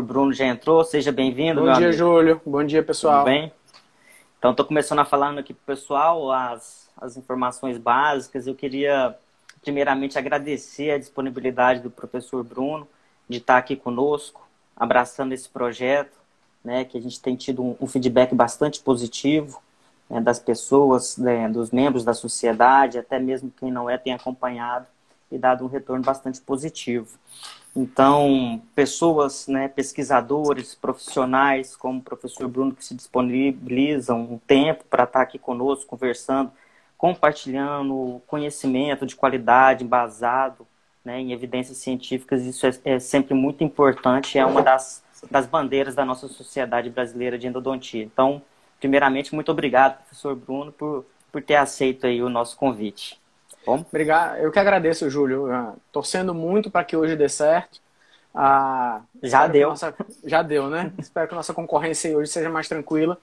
O Bruno já entrou, seja bem-vindo. Bom dia, amigo. Júlio. Bom dia, pessoal. Tudo bem? Então, estou começando a falar aqui para o pessoal as, as informações básicas. Eu queria, primeiramente, agradecer a disponibilidade do professor Bruno de estar aqui conosco, abraçando esse projeto, né, que a gente tem tido um, um feedback bastante positivo né, das pessoas, né, dos membros da sociedade, até mesmo quem não é, tem acompanhado e dado um retorno bastante positivo. Então, pessoas, né, pesquisadores, profissionais, como o professor Bruno, que se disponibilizam um tempo para estar aqui conosco, conversando, compartilhando conhecimento de qualidade, embasado né, em evidências científicas, isso é, é sempre muito importante, é uma das, das bandeiras da nossa sociedade brasileira de endodontia. Então, primeiramente, muito obrigado, professor Bruno, por, por ter aceito aí o nosso convite. Bom? Obrigado. Eu que agradeço, Júlio. Torcendo muito para que hoje dê certo. Uh, já deu. Nossa... Já deu, né? espero que a nossa concorrência hoje seja mais tranquila.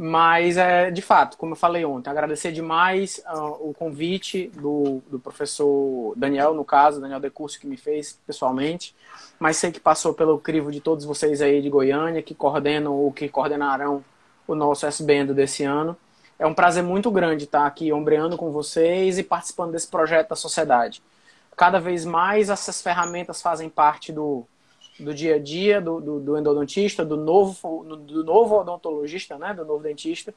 Mas, é, de fato, como eu falei ontem, agradecer demais uh, o convite do, do professor Daniel, no caso, Daniel Decurso, que me fez pessoalmente. Mas sei que passou pelo crivo de todos vocês aí de Goiânia, que coordenam ou que coordenarão o nosso SBN desse ano. É um prazer muito grande estar aqui ombreando com vocês e participando desse projeto da sociedade. Cada vez mais essas ferramentas fazem parte do, do dia a dia do, do, do, endodontista, do novo, do novo odontologista, né, do novo dentista,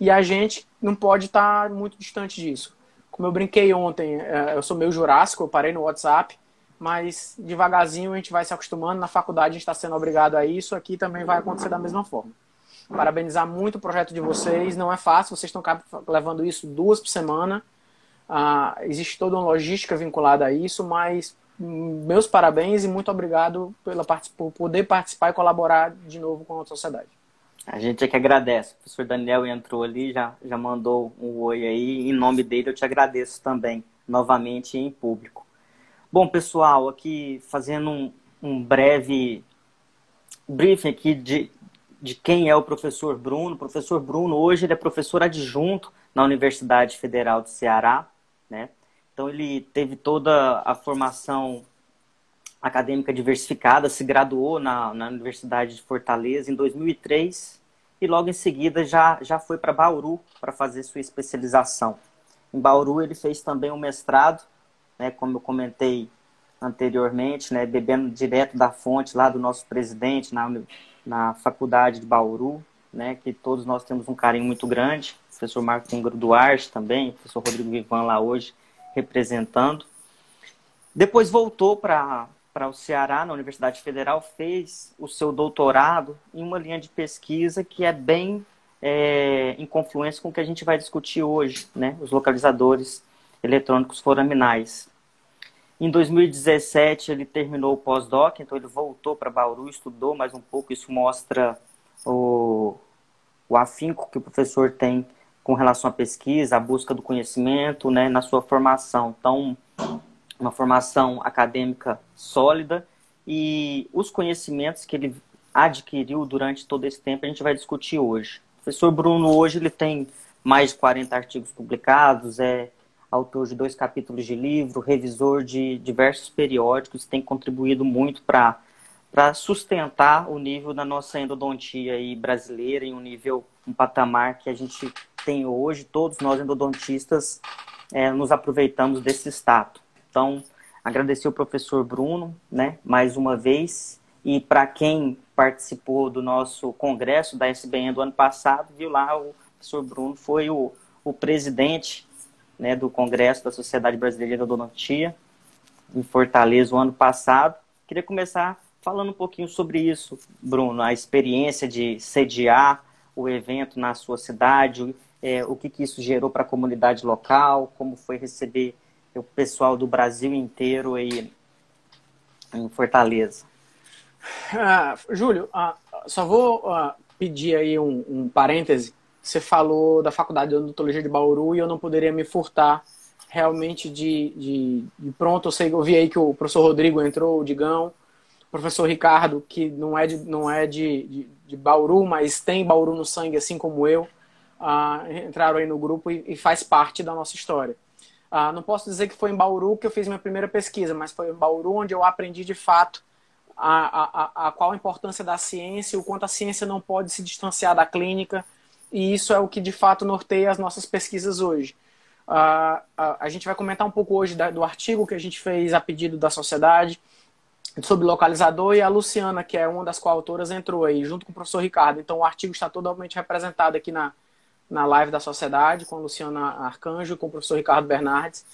e a gente não pode estar muito distante disso. Como eu brinquei ontem, é, eu sou meio jurássico, eu parei no WhatsApp, mas devagarzinho a gente vai se acostumando. Na faculdade a gente está sendo obrigado a isso, aqui também vai acontecer da mesma forma parabenizar muito o projeto de vocês. Não é fácil, vocês estão levando isso duas por semana. Ah, existe toda uma logística vinculada a isso, mas meus parabéns e muito obrigado pela, por poder participar e colaborar de novo com a sociedade. A gente é que agradece. O professor Daniel entrou ali, já, já mandou um oi aí. Em nome dele, eu te agradeço também, novamente em público. Bom, pessoal, aqui fazendo um, um breve briefing aqui de, de quem é o professor Bruno. O professor Bruno hoje ele é professor adjunto na Universidade Federal do Ceará, né? Então ele teve toda a formação acadêmica diversificada, se graduou na, na Universidade de Fortaleza em 2003 e logo em seguida já, já foi para Bauru para fazer sua especialização. Em Bauru ele fez também um mestrado, né, como eu comentei anteriormente, né, bebendo direto da fonte lá do nosso presidente na na faculdade de Bauru, né, que todos nós temos um carinho muito grande. O professor Marco Ingro Duarte também, o professor Rodrigo Ivan lá hoje representando. Depois voltou para o Ceará, na Universidade Federal, fez o seu doutorado em uma linha de pesquisa que é bem é, em confluência com o que a gente vai discutir hoje, né, os localizadores eletrônicos foraminais. Em 2017 ele terminou o pós-doc, então ele voltou para Bauru, estudou mais um pouco. Isso mostra o, o afinco que o professor tem com relação à pesquisa, à busca do conhecimento, né, na sua formação. Então, uma formação acadêmica sólida e os conhecimentos que ele adquiriu durante todo esse tempo a gente vai discutir hoje. O professor Bruno hoje ele tem mais de 40 artigos publicados, é autor de dois capítulos de livro, revisor de diversos periódicos, tem contribuído muito para sustentar o nível da nossa endodontia aí brasileira em um nível, um patamar que a gente tem hoje. Todos nós endodontistas é, nos aproveitamos desse status. Então, agradecer o professor Bruno, né, mais uma vez, e para quem participou do nosso congresso da SBN do ano passado, viu lá o professor Bruno foi o, o presidente né, do Congresso da Sociedade Brasileira de Odontia, em Fortaleza, o ano passado. Queria começar falando um pouquinho sobre isso, Bruno, a experiência de sediar o evento na sua cidade, é, o que, que isso gerou para a comunidade local, como foi receber o pessoal do Brasil inteiro aí em Fortaleza. Ah, Júlio, ah, só vou ah, pedir aí um, um parêntese você falou da Faculdade de Odontologia de Bauru e eu não poderia me furtar realmente de, de, de pronto. Eu sei, eu vi aí que o professor Rodrigo entrou, o Digão, o professor Ricardo, que não é de, não é de, de, de Bauru, mas tem Bauru no sangue, assim como eu, uh, entraram aí no grupo e, e, faz parte da nossa história. Uh, não posso dizer que foi em Bauru que eu fiz minha primeira pesquisa, mas foi em Bauru onde eu aprendi de fato a, a, a qual a importância da ciência, o quanto a ciência não pode se distanciar da clínica, e isso é o que de fato norteia as nossas pesquisas hoje. Uh, uh, a gente vai comentar um pouco hoje da, do artigo que a gente fez a pedido da sociedade sobre localizador e a Luciana, que é uma das coautoras, entrou aí junto com o professor Ricardo. Então o artigo está totalmente representado aqui na, na live da sociedade com a Luciana Arcanjo e com o professor Ricardo Bernardes.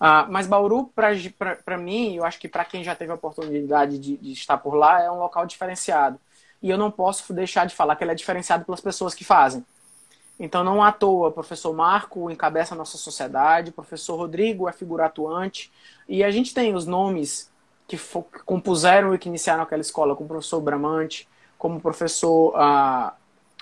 Uh, mas Bauru, para mim, eu acho que para quem já teve a oportunidade de, de estar por lá, é um local diferenciado. E eu não posso deixar de falar que ele é diferenciado pelas pessoas que fazem. Então, não à toa, professor Marco encabeça a nossa sociedade, professor Rodrigo é figura atuante, e a gente tem os nomes que, compuseram e que iniciaram aquela escola, como o professor Bramante, como o professor, ah,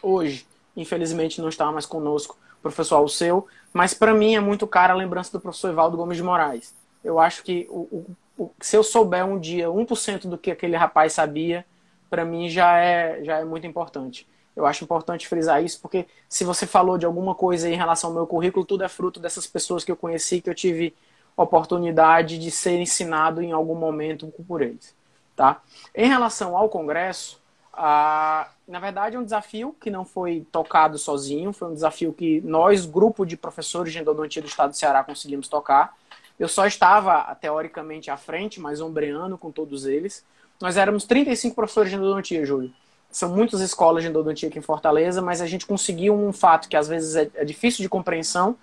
hoje, infelizmente não está mais conosco, o professor Alceu, mas para mim é muito cara a lembrança do professor Evaldo Gomes de Moraes. Eu acho que o, o, se eu souber um dia 1% do que aquele rapaz sabia, para mim já é, já é muito importante. Eu acho importante frisar isso, porque se você falou de alguma coisa em relação ao meu currículo, tudo é fruto dessas pessoas que eu conheci, que eu tive oportunidade de ser ensinado em algum momento por eles. Tá? Em relação ao Congresso, a, na verdade é um desafio que não foi tocado sozinho, foi um desafio que nós, grupo de professores de endodontia do Estado do Ceará, conseguimos tocar. Eu só estava, teoricamente, à frente, mas ombreando com todos eles. Nós éramos 35 professores de endodontia, Júlio são muitas escolas de endodontia aqui em Fortaleza, mas a gente conseguiu um fato que às vezes é, é difícil de compreensão,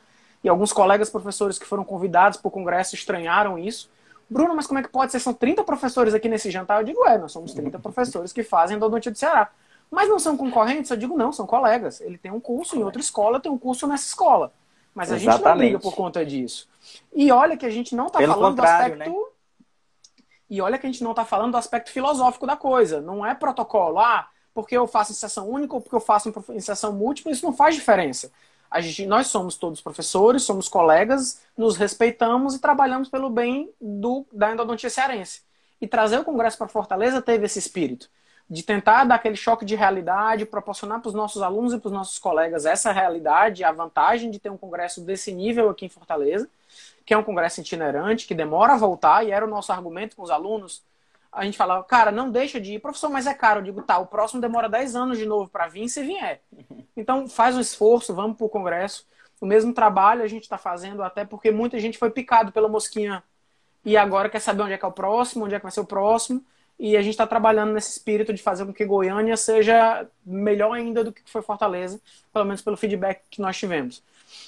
e alguns colegas professores que foram convidados para o congresso estranharam isso. Bruno, mas como é que pode ser? São 30 professores aqui nesse jantar? Eu digo, é, nós somos 30 professores que fazem endodontia do Ceará. Mas não são concorrentes? Eu digo, não, são colegas. Ele tem um curso em outra escola, tem um curso nessa escola. Mas a Exatamente. gente não briga por conta disso. E olha que a gente não está falando do aspecto... Né? E olha que a gente não está falando do aspecto filosófico da coisa. Não é protocolo. Ah, porque eu faço iniciação única ou porque eu faço iniciação múltipla, isso não faz diferença. A gente, nós somos todos professores, somos colegas, nos respeitamos e trabalhamos pelo bem do, da endodontia cearense. E trazer o Congresso para Fortaleza teve esse espírito de tentar dar aquele choque de realidade, proporcionar para os nossos alunos e para os nossos colegas essa realidade, a vantagem de ter um congresso desse nível aqui em Fortaleza, que é um congresso itinerante, que demora a voltar, e era o nosso argumento com os alunos a gente fala, cara, não deixa de ir, professor, mas é caro. Eu digo, tá, o próximo demora 10 anos de novo para vir, se vier. Então, faz um esforço, vamos para o Congresso. O mesmo trabalho a gente está fazendo, até porque muita gente foi picado pela mosquinha e agora quer saber onde é que é o próximo, onde é que vai ser o próximo. E a gente está trabalhando nesse espírito de fazer com que Goiânia seja melhor ainda do que foi Fortaleza, pelo menos pelo feedback que nós tivemos.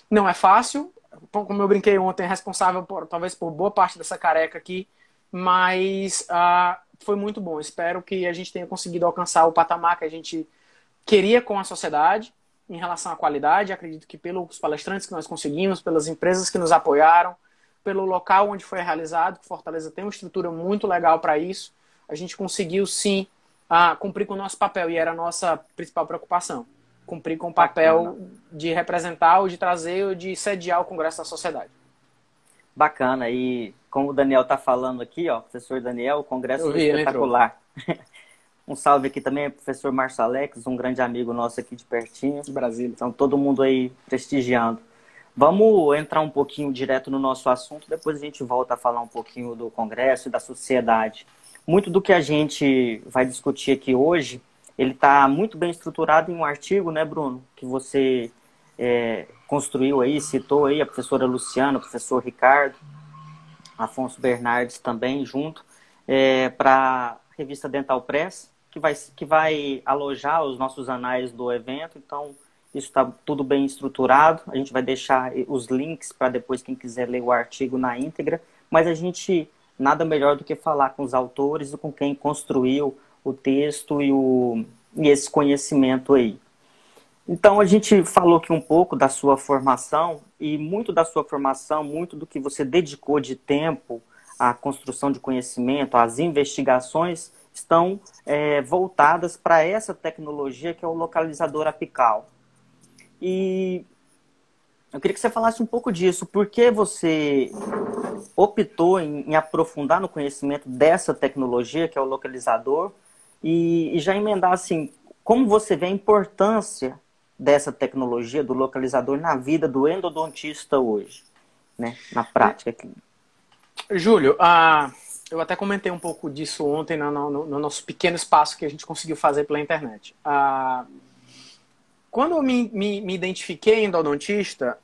Não é fácil, como eu brinquei ontem, é responsável por, talvez por boa parte dessa careca aqui mas uh, foi muito bom. Espero que a gente tenha conseguido alcançar o patamar que a gente queria com a sociedade em relação à qualidade. Acredito que pelos palestrantes que nós conseguimos, pelas empresas que nos apoiaram, pelo local onde foi realizado, que Fortaleza tem uma estrutura muito legal para isso, a gente conseguiu sim uh, cumprir com o nosso papel e era a nossa principal preocupação. Cumprir com o papel Bacana. de representar ou de trazer ou de sediar o Congresso da Sociedade. Bacana. E como o Daniel está falando aqui, ó, professor Daniel, o congresso vi, espetacular. um salve aqui também, professor Márcio Alex, um grande amigo nosso aqui de pertinho. De Brasília. Então, todo mundo aí prestigiando. Vamos entrar um pouquinho direto no nosso assunto, depois a gente volta a falar um pouquinho do congresso e da sociedade. Muito do que a gente vai discutir aqui hoje, ele está muito bem estruturado em um artigo, né, Bruno, que você é, construiu aí, citou aí a professora Luciana, o professor Ricardo, Afonso Bernardes também junto, é, para a revista Dental Press, que vai, que vai alojar os nossos anais do evento. Então, isso está tudo bem estruturado. A gente vai deixar os links para depois quem quiser ler o artigo na íntegra. Mas a gente nada melhor do que falar com os autores e com quem construiu o texto e, o, e esse conhecimento aí. Então a gente falou aqui um pouco da sua formação e muito da sua formação, muito do que você dedicou de tempo à construção de conhecimento, às investigações, estão é, voltadas para essa tecnologia que é o localizador apical. E eu queria que você falasse um pouco disso. Por que você optou em, em aprofundar no conhecimento dessa tecnologia que é o localizador e, e já emendar assim, como você vê a importância dessa tecnologia do localizador na vida do endodontista hoje, né? Na prática. Júlio, a, eu até comentei um pouco disso ontem no, no, no, nosso pequeno espaço que a gente conseguiu fazer pela internet. Ah, quando eu me, me, me identifiquei endodontista,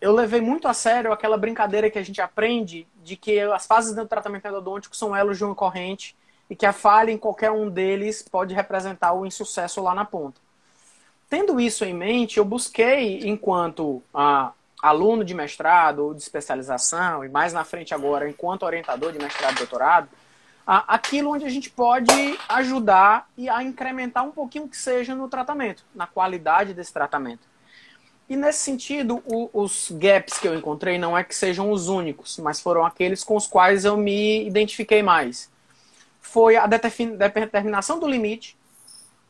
eu levei muito a sério aquela brincadeira que a gente aprende de que as fases do tratamento endodôntico são elos de uma corrente e que a falha em qualquer um deles pode representar o insucesso lá na ponta. Tendo isso em mente, eu busquei, enquanto ah, aluno de mestrado ou de especialização, e mais na frente agora, enquanto orientador de mestrado e doutorado, ah, aquilo onde a gente pode ajudar e a incrementar um pouquinho que seja no tratamento, na qualidade desse tratamento. E nesse sentido, o, os gaps que eu encontrei não é que sejam os únicos, mas foram aqueles com os quais eu me identifiquei mais. Foi a determinação do limite,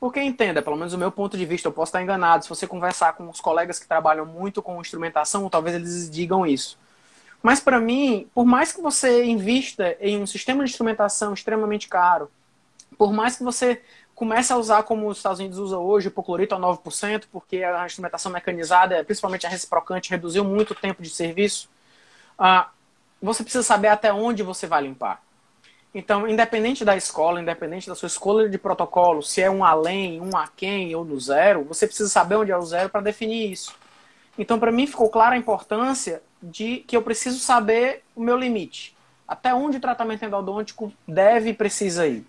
porque entenda, pelo menos do meu ponto de vista, eu posso estar enganado. Se você conversar com os colegas que trabalham muito com instrumentação, talvez eles digam isso. Mas para mim, por mais que você invista em um sistema de instrumentação extremamente caro, por mais que você começa a usar como os Estados Unidos usa hoje, o hipoclorito a 9%, porque a instrumentação mecanizada, principalmente a reciprocante, reduziu muito o tempo de serviço. Ah, você precisa saber até onde você vai limpar. Então, independente da escola, independente da sua escolha de protocolo, se é um além, um aquém ou no zero, você precisa saber onde é o zero para definir isso. Então, para mim, ficou clara a importância de que eu preciso saber o meu limite. Até onde o tratamento endodôntico deve e precisa ir.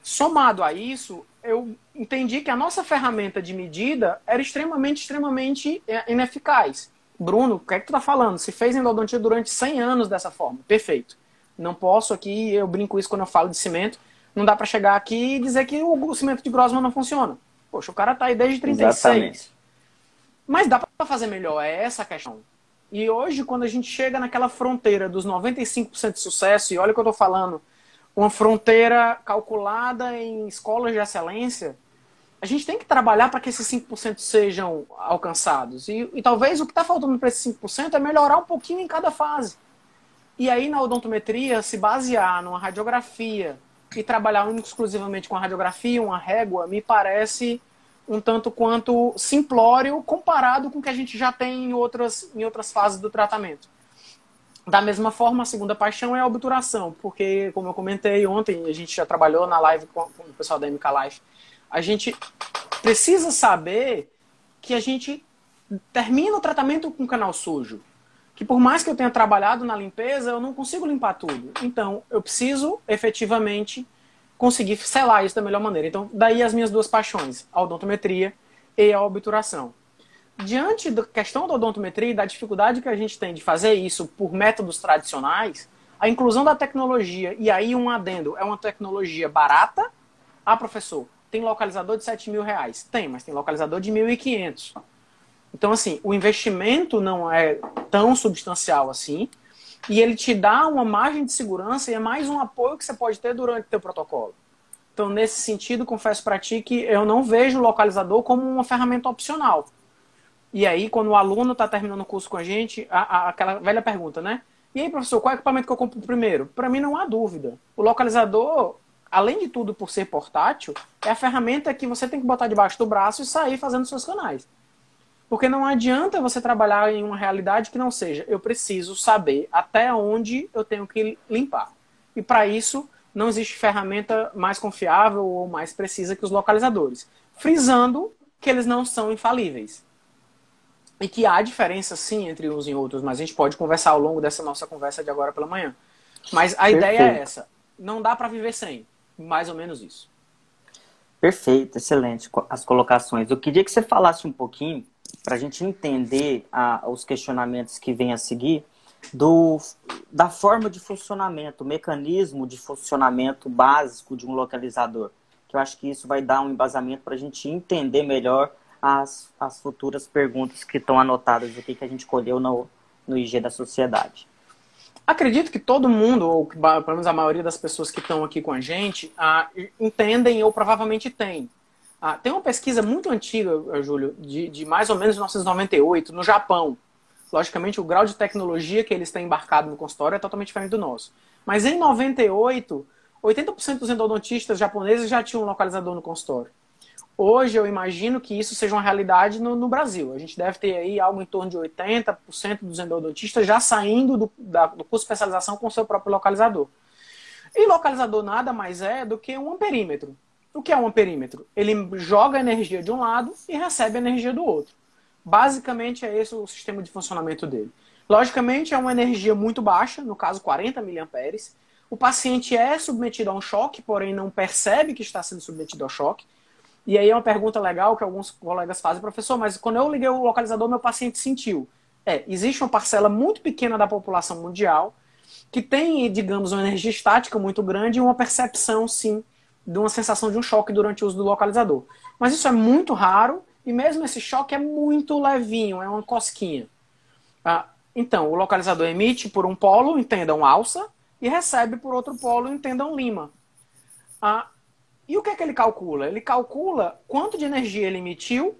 Somado a isso, eu entendi que a nossa ferramenta de medida era extremamente, extremamente é, ineficaz. Bruno, o que é que tu tá falando? Se fez endodontia durante 100 anos dessa forma. Perfeito. Não posso aqui, eu brinco isso quando eu falo de cimento, não dá para chegar aqui e dizer que o cimento de Grossman não funciona. Poxa, o cara tá aí desde 36. Exatamente. Mas dá para fazer melhor, é essa a questão. E hoje, quando a gente chega naquela fronteira dos 95% de sucesso, e olha o que eu tô falando, uma fronteira calculada em escolas de excelência, a gente tem que trabalhar para que esses 5% sejam alcançados. E, e talvez o que está faltando para esses 5% é melhorar um pouquinho em cada fase. E aí, na odontometria, se basear numa radiografia e trabalhar exclusivamente com a radiografia, uma régua, me parece um tanto quanto simplório comparado com o que a gente já tem em outras, em outras fases do tratamento. Da mesma forma, a segunda paixão é a obturação, porque, como eu comentei ontem, a gente já trabalhou na live com, o pessoal da MK Life, a gente precisa saber que a gente termina o tratamento com canal sujo. Que por mais que eu tenha trabalhado na limpeza, eu não consigo limpar tudo. Então, eu preciso efetivamente conseguir selar isso da melhor maneira. Então, daí as minhas duas paixões, a odontometria e a obturação diante da questão da odontometria e da dificuldade que a gente tem de fazer isso por métodos tradicionais, a inclusão da tecnologia, e aí um adendo, é uma tecnologia barata? Ah, professor, tem localizador de 7 mil reais. Tem, mas tem localizador de 1.500. Então, assim, o investimento não é tão substancial assim, e ele te dá uma margem de segurança e é mais um apoio que você pode ter durante o teu protocolo. Então, nesse sentido, confesso para ti que eu não vejo o localizador como uma ferramenta opcional. E aí, quando o aluno está terminando o curso com a gente, a, a, aquela velha pergunta, né? E aí, professor, qual é equipamento que eu compro primeiro? Para mim, não há dúvida. O localizador, além de tudo por ser portátil, é a ferramenta que você tem que botar debaixo do braço e sair fazendo seus canais. Porque não adianta você trabalhar em uma realidade que não seja, eu preciso saber até onde eu tenho que limpar. E para isso, não existe ferramenta mais confiável ou mais precisa que os localizadores. Frisando que eles não são infalíveis. E que há diferença sim entre uns e outros, mas a gente pode conversar ao longo dessa nossa conversa de agora pela manhã. Mas a Perfeito. ideia é essa. Não dá para viver sem. Mais ou menos isso. Perfeito, excelente as colocações. Eu queria que você falasse um pouquinho, para a gente entender a, os questionamentos que vêm a seguir, do, da forma de funcionamento, o mecanismo de funcionamento básico de um localizador. Que eu acho que isso vai dar um embasamento para a gente entender melhor as, as futuras perguntas que estão anotadas aqui que a gente colheu no, no IG da sociedade. Acredito que todo mundo, ou pelo menos a maioria das pessoas que estão aqui com a gente, ah, entendem ou provavelmente têm. Ah, tem uma pesquisa muito antiga, Júlio, de, de mais ou menos 1998, no Japão. Logicamente, o grau de tecnologia que eles têm embarcado no consultório é totalmente diferente do nosso. Mas em 98, 80% dos endodontistas japoneses já tinham um localizador no consultório. Hoje eu imagino que isso seja uma realidade no, no, Brasil. A gente deve ter aí algo em torno de 80% dos endodontistas já saindo do, da, do curso de especialização com seu próprio localizador. E localizador nada mais é do que um amperímetro. O que é um amperímetro? Ele joga energia de um lado e recebe energia do outro. Basicamente é esse o sistema de funcionamento dele. Logicamente é uma energia muito baixa, no caso 40 mA. O paciente é submetido a um choque, porém não percebe que está sendo submetido ao choque. E aí é uma pergunta legal que alguns colegas fazem, professor, mas quando eu liguei o localizador, meu paciente sentiu. É, existe uma parcela muito pequena da população mundial que tem, digamos, uma energia estática muito grande e uma percepção, sim, de uma sensação de um choque durante o uso do localizador. Mas isso é muito raro e mesmo esse choque é muito levinho, é uma cosquinha. Ah, então, o localizador emite por um polo, entendam alça, e recebe por outro polo, entendam lima. Ah, e o que é que ele calcula? Ele calcula quanto de energia ele emitiu,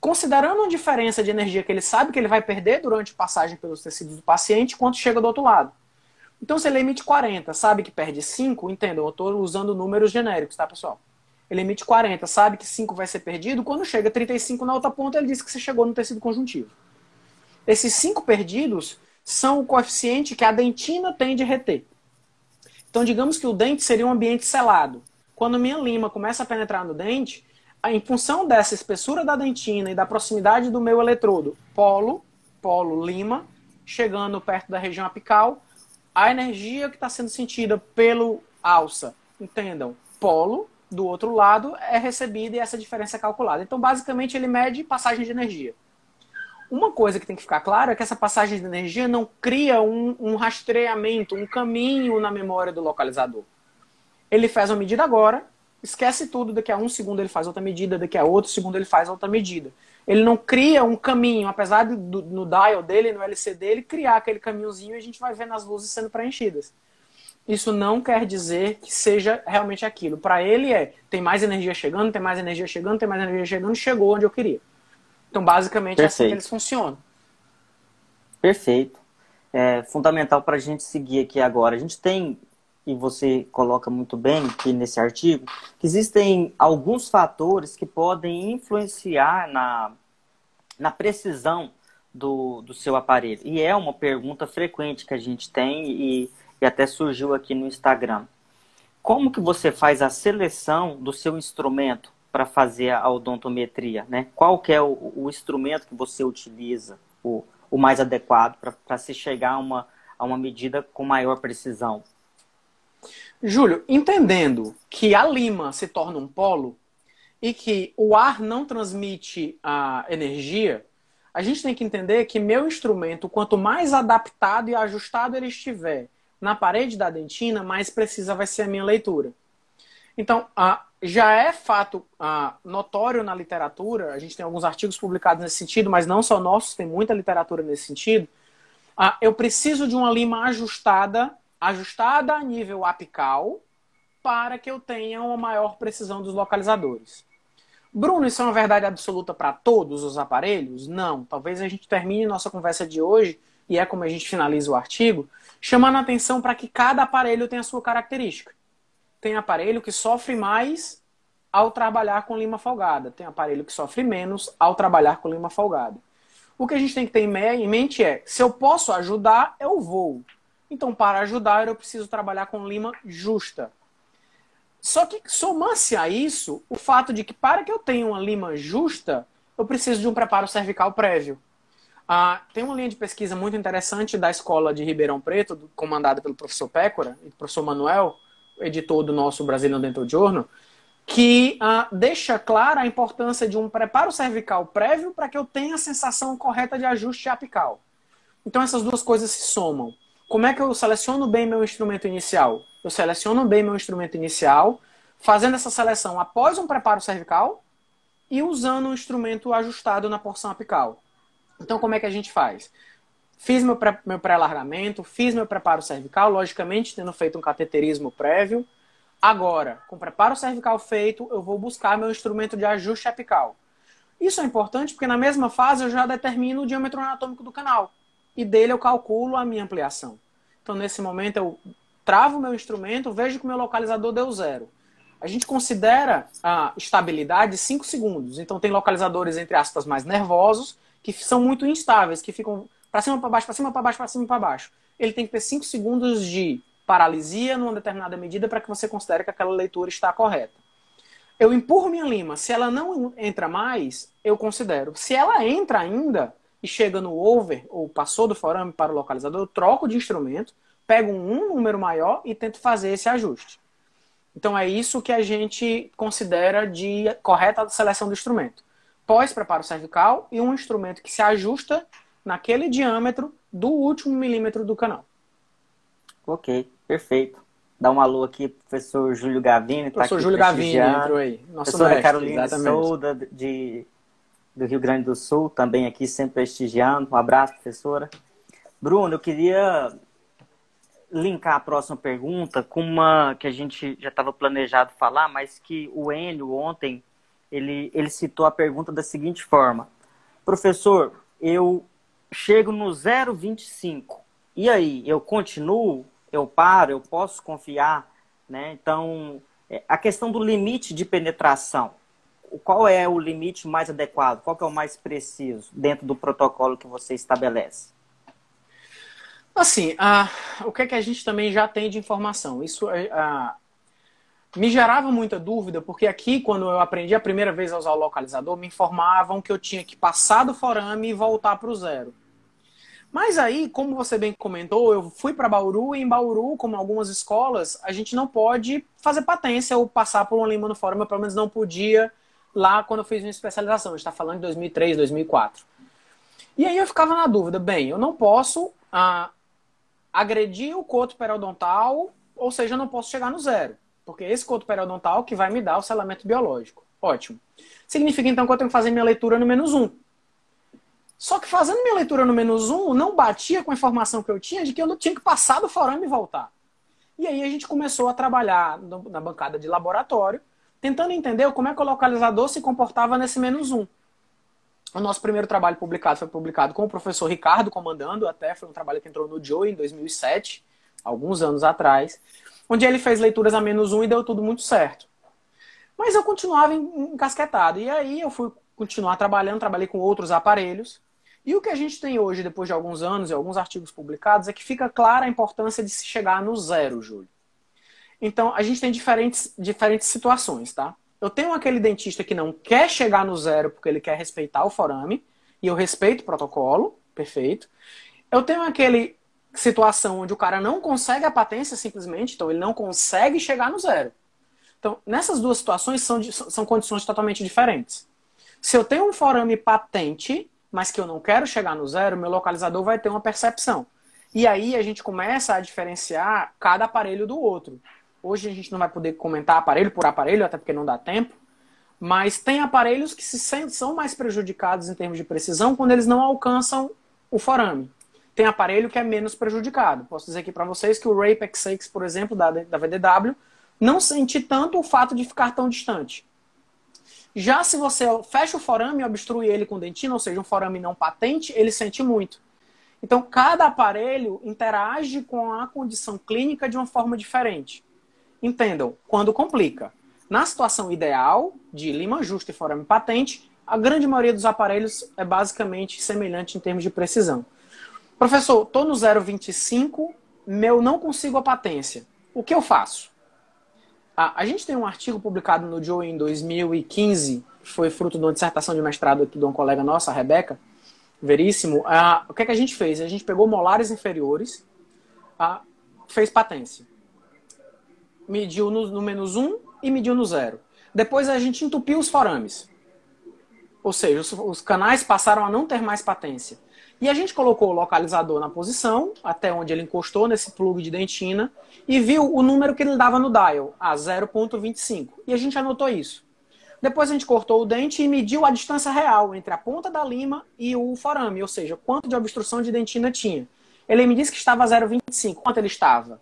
considerando a diferença de energia que ele sabe que ele vai perder durante a passagem pelos tecidos do paciente, quanto chega do outro lado. Então, se ele emite 40, sabe que perde 5, entendam, eu estou usando números genéricos, tá, pessoal? Ele emite 40, sabe que 5 vai ser perdido, quando chega 35 na outra ponta, ele diz que você chegou no tecido conjuntivo. Esses 5 perdidos são o coeficiente que a dentina tem de reter. Então, digamos que o dente seria um ambiente selado. Quando minha lima começa a penetrar no dente, em função dessa espessura da dentina e da proximidade do meu eletrodo, polo, polo lima, chegando perto da região apical, a energia que está sendo sentida pelo alça, entendam, polo, do outro lado, é recebida e essa diferença é calculada. Então, basicamente, ele mede passagem de energia. Uma coisa que tem que ficar claro é que essa passagem de energia não cria um, um rastreamento, um caminho na memória do localizador. Ele faz uma medida agora, esquece tudo, daqui a um segundo ele faz outra medida, daqui a outro segundo ele faz outra medida. Ele não cria um caminho, apesar de do, no dial dele, no LCD, dele, criar aquele caminhozinho e a gente vai vendo as luzes sendo preenchidas. Isso não quer dizer que seja realmente aquilo. Para ele é, tem mais energia chegando, tem mais energia chegando, tem mais energia chegando, chegou onde eu queria. Então, basicamente, Perfeito. é assim que eles funcionam. Perfeito. É fundamental para a gente seguir aqui agora. A gente tem, e você coloca muito bem aqui nesse artigo, que existem alguns fatores que podem influenciar na, na precisão do, do seu aparelho. E é uma pergunta frequente que a gente tem e, e até surgiu aqui no Instagram. Como que você faz a seleção do seu instrumento para fazer a odontometria, né? Qual é o, o instrumento que você utiliza, o, o mais adequado para se chegar a uma, a uma medida com maior precisão? Júlio, entendendo que a lima se torna um polo e que o ar não transmite a energia, a gente tem que entender que meu instrumento, quanto mais adaptado e ajustado ele estiver na parede da dentina, mais precisa vai ser a minha leitura. Então, já é fato notório na literatura, a gente tem alguns artigos publicados nesse sentido, mas não só nossos, tem muita literatura nesse sentido. Eu preciso de uma lima ajustada, ajustada a nível apical, para que eu tenha uma maior precisão dos localizadores. Bruno, isso é uma verdade absoluta para todos os aparelhos? Não. Talvez a gente termine nossa conversa de hoje, e é como a gente finaliza o artigo, chamando a atenção para que cada aparelho tenha a sua característica. Tem aparelho que sofre mais ao trabalhar com lima folgada. Tem aparelho que sofre menos ao trabalhar com lima folgada. O que a gente tem que ter em mente é, se eu posso ajudar, eu vou. Então, para ajudar, eu preciso trabalhar com lima justa. Só que soma-se a isso o fato de que para que eu tenha uma lima justa, eu preciso de um preparo cervical prévio. Ah, tem uma linha de pesquisa muito interessante da escola de Ribeirão Preto, comandada pelo professor Pécora e professor Manuel, editor do nosso Brazilian Dental Journal, que uh, deixa clara a importância de um preparo cervical prévio para que eu tenha a sensação correta de ajuste apical. Então essas duas coisas se somam. Como é que eu seleciono bem meu instrumento inicial? Eu seleciono bem meu instrumento inicial, fazendo essa seleção após um preparo cervical e usando um instrumento ajustado na porção apical. Então como é que a gente faz? Fiz meu, pré, meu pré-largamento, fiz meu preparo cervical, logicamente tendo feito um cateterismo prévio. Agora, com o preparo cervical feito, eu vou buscar meu instrumento de ajuste apical. Isso é importante porque na mesma fase eu já determino o diâmetro anatômico do canal. E dele eu calculo a minha ampliação. Então, nesse momento, eu travo o meu instrumento, vejo que o meu localizador deu zero. A gente considera a estabilidade 5 segundos. Então, tem localizadores, entre aspas, mais nervosos, que são muito instáveis, que ficam para cima, para baixo, para cima, para baixo, para cima, para baixo. Ele tem que ter 5 segundos de paralisia numa determinada medida para que você considere que aquela leitura está correta. Eu empurro minha lima. Se ela não entra mais, eu considero. Se ela entra ainda e chega no over, ou passou do forame para o localizador, eu troco de instrumento, pego um número maior e tento fazer esse ajuste. Então é isso que a gente considera de correta seleção do instrumento. Pós-preparo cervical e um instrumento que se ajusta naquele diâmetro do último milímetro do canal. Ok, perfeito. Dá um alô aqui, professor Júlio Gavini. Tá professor Júlio Gavini entrou aí. Nosso Professora mestre, Carolina Souda, de, do Rio Grande do Sul, também aqui sempre prestigiando. Um abraço, professora. Bruno, eu queria linkar a próxima pergunta com uma que a gente já estava planejado falar, mas que o Enio ontem ele, ele citou a pergunta da seguinte forma: Professor, eu chego no 0,25 e aí eu continuo eu paro, eu posso confiar, né? Então, é, a questão do limite de penetração, qual é o limite mais adequado? Qual é o mais preciso dentro do protocolo que você estabelece? Assim, o que é que a gente também já tem de informação? Isso a, me gerava muita dúvida, porque aqui, quando eu aprendi a primeira vez a usar o localizador, me informavam que eu tinha que passar do forame e voltar para o zero. Mas aí, como você bem comentou, eu fui para Bauru e em Bauru, como algumas escolas, a gente não pode fazer patência ou passar por uma lima no fórum, eu pelo menos não podia lá quando eu fiz minha especialização. A gente está falando de 2003, 2004. E aí eu ficava na dúvida, bem, eu não posso ah, agredir o coto periodontal, ou seja, eu não posso chegar no zero, porque esse coto periodontal que vai me dar o selamento biológico. Ótimo. Significa então que eu tenho que fazer minha leitura no menos um. Só que fazendo minha leitura no menos um, não batia com a informação que eu tinha de que eu não tinha que passar do forame e voltar. E aí a gente começou a trabalhar na bancada de laboratório, tentando entender como é que o localizador se comportava nesse menos um. O nosso primeiro trabalho publicado foi publicado com o professor Ricardo comandando, até foi um trabalho que entrou no Joe em 2007, alguns anos atrás, onde ele fez leituras a menos um e deu tudo muito certo. Mas eu continuava encasquetado. E aí eu fui continuar trabalhando, trabalhei com outros aparelhos, e o que a gente tem hoje, depois de alguns anos e alguns artigos publicados, é que fica clara a importância de se chegar no zero, Júlio. Então, a gente tem diferentes, diferentes situações, tá? Eu tenho aquele dentista que não quer chegar no zero porque ele quer respeitar o forame, e eu respeito o protocolo, perfeito. Eu tenho aquele situação onde o cara não consegue a patência simplesmente, então ele não consegue chegar no zero. Então, nessas duas situações são, são condições totalmente diferentes. Se eu tenho um forame patente, mas que eu não quero chegar no zero, meu localizador vai ter uma percepção. E aí a gente começa a diferenciar cada aparelho do outro. Hoje a gente não vai poder comentar aparelho por aparelho, até porque não dá tempo, mas tem aparelhos que se são mais prejudicados em termos de precisão quando eles não alcançam o forame. Tem aparelho que é menos prejudicado. Posso dizer aqui para vocês que o Rape X6, por exemplo, da, da VDW, não sente tanto o fato de ficar tão distante. Já se você fecha o forame e obstrui ele com dentina, ou seja, um forame não patente, ele sente muito. Então, cada aparelho interage com a condição clínica de uma forma diferente. Entendam, quando complica. Na situação ideal, de lima justa e forame patente, a grande maioria dos aparelhos é basicamente semelhante em termos de precisão. Professor, estou no 0,25, meu não consigo a patência. O que eu faço? A, a gente tem um artigo publicado no Joe em 2015, foi fruto de uma dissertação de mestrado aqui de uma colega nossa, a Rebeca, Veríssimo. A, o que, é que a gente fez? A gente pegou molares inferiores, a, fez patência. Mediu no, no menos um e mediu no zero. Depois a gente entupiu os forames. Ou seja, os, os canais passaram a não ter mais patência. E a gente colocou o localizador na posição, até onde ele encostou nesse plug de dentina, e viu o número que ele dava no dial, a 0.25. E a gente anotou isso. Depois a gente cortou o dente e mediu a distância real entre a ponta da lima e o forame, ou seja, quanto de obstrução de dentina tinha. Ele me disse que estava a 0,25. Quanto ele estava?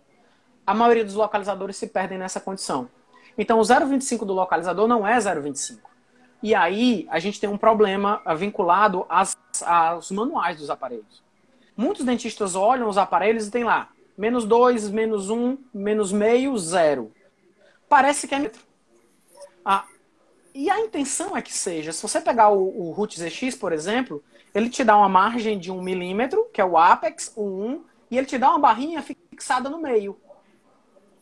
A maioria dos localizadores se perdem nessa condição. Então o 0,25 do localizador não é 0,25. E aí a gente tem um problema vinculado às, aos manuais dos aparelhos. Muitos dentistas olham os aparelhos e tem lá menos 2, menos 1, um, menos meio, zero. Parece que é metro. Ah, e a intenção é que seja, se você pegar o, o Root ZX, por exemplo, ele te dá uma margem de 1 um milímetro, que é o apex, o 1, e ele te dá uma barrinha fixada no meio.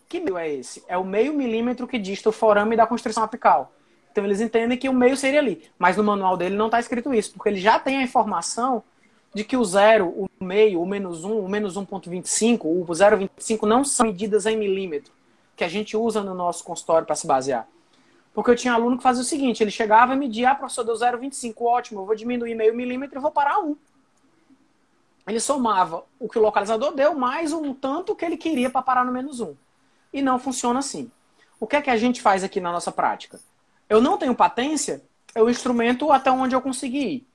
Que meio é esse? É o meio milímetro que dista o forame da constrição apical. Então eles entendem que o meio seria ali. Mas no manual dele não está escrito isso, porque ele já tem a informação de que o zero, o meio, o menos um, o menos 1.25, o 0,25 não são medidas em milímetro, que a gente usa no nosso consultório para se basear. Porque eu tinha aluno que fazia o seguinte, ele chegava e media, ah, professor, deu 0,25, ótimo, eu vou diminuir meio milímetro e vou parar um. Ele somava o que o localizador deu mais um tanto que ele queria para parar no menos um. E não funciona assim. O que é que a gente faz aqui na nossa prática? Eu não tenho patência, eu instrumento até onde eu conseguir ir.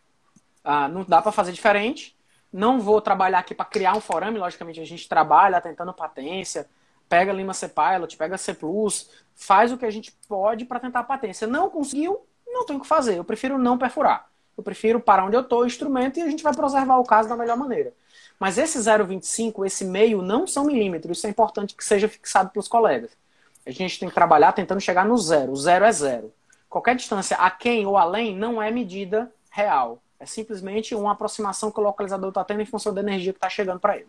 Ah, não dá para fazer diferente. Não vou trabalhar aqui para criar um forame, logicamente a gente trabalha tentando patência, pega Lima C Pilot, pega C Plus, faz o que a gente pode para tentar a patência. Não conseguiu, não tem o que fazer. Eu prefiro não perfurar. Eu prefiro parar onde eu estou, instrumento, e a gente vai preservar o caso da melhor maneira. Mas esse 0,25, esse meio, não são milímetros. Isso é importante que seja fixado pelos colegas. A gente tem que trabalhar tentando chegar no zero. O zero é zero. Qualquer distância aquém ou além não é medida real. É simplesmente uma aproximação que o localizador está tendo em função da energia que está chegando para ele.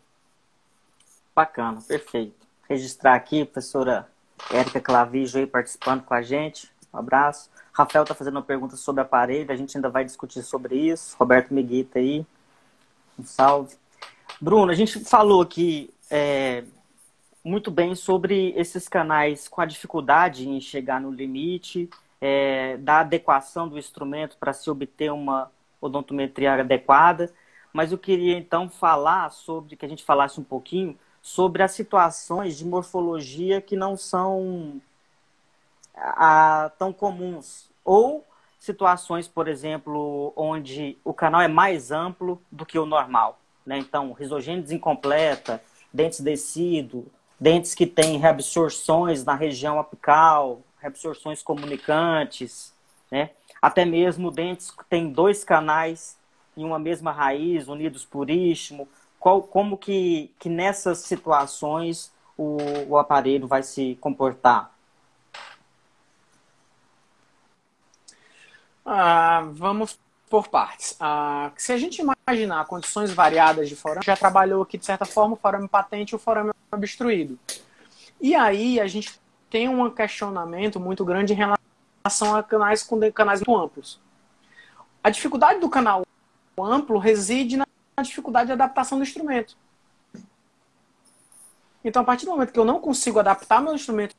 Bacana, perfeito. Registrar aqui, professora Érica Clavijo aí participando com a gente. Um abraço. Rafael está fazendo uma pergunta sobre aparelho, a gente ainda vai discutir sobre isso. Roberto Miguita aí, um salve. Bruno, a gente falou aqui é, muito bem sobre esses canais com a dificuldade em chegar no limite, é, da adequação do instrumento para se obter uma odontometria adequada. Mas eu queria então falar sobre, que a gente falasse um pouquinho sobre as situações de morfologia que não são a, tão comuns. Ou situações, por exemplo, onde o canal é mais amplo do que o normal. Né? Então, risogênese incompleta, dentes descido, dentes que têm reabsorções na região apical, reabsorções comunicantes, né? até mesmo dentes que têm dois canais em uma mesma raiz, unidos por istmo. Qual, como que, que nessas situações o, o aparelho vai se comportar? Ah, vamos por partes. Ah, se a gente imaginar condições variadas de forame, já trabalhou aqui de certa forma o forame patente e o forame obstruído. E aí a gente tem um questionamento muito grande em relação a canais com canais muito amplos. A dificuldade do canal amplo reside na dificuldade de adaptação do instrumento. Então, a partir do momento que eu não consigo adaptar meu instrumento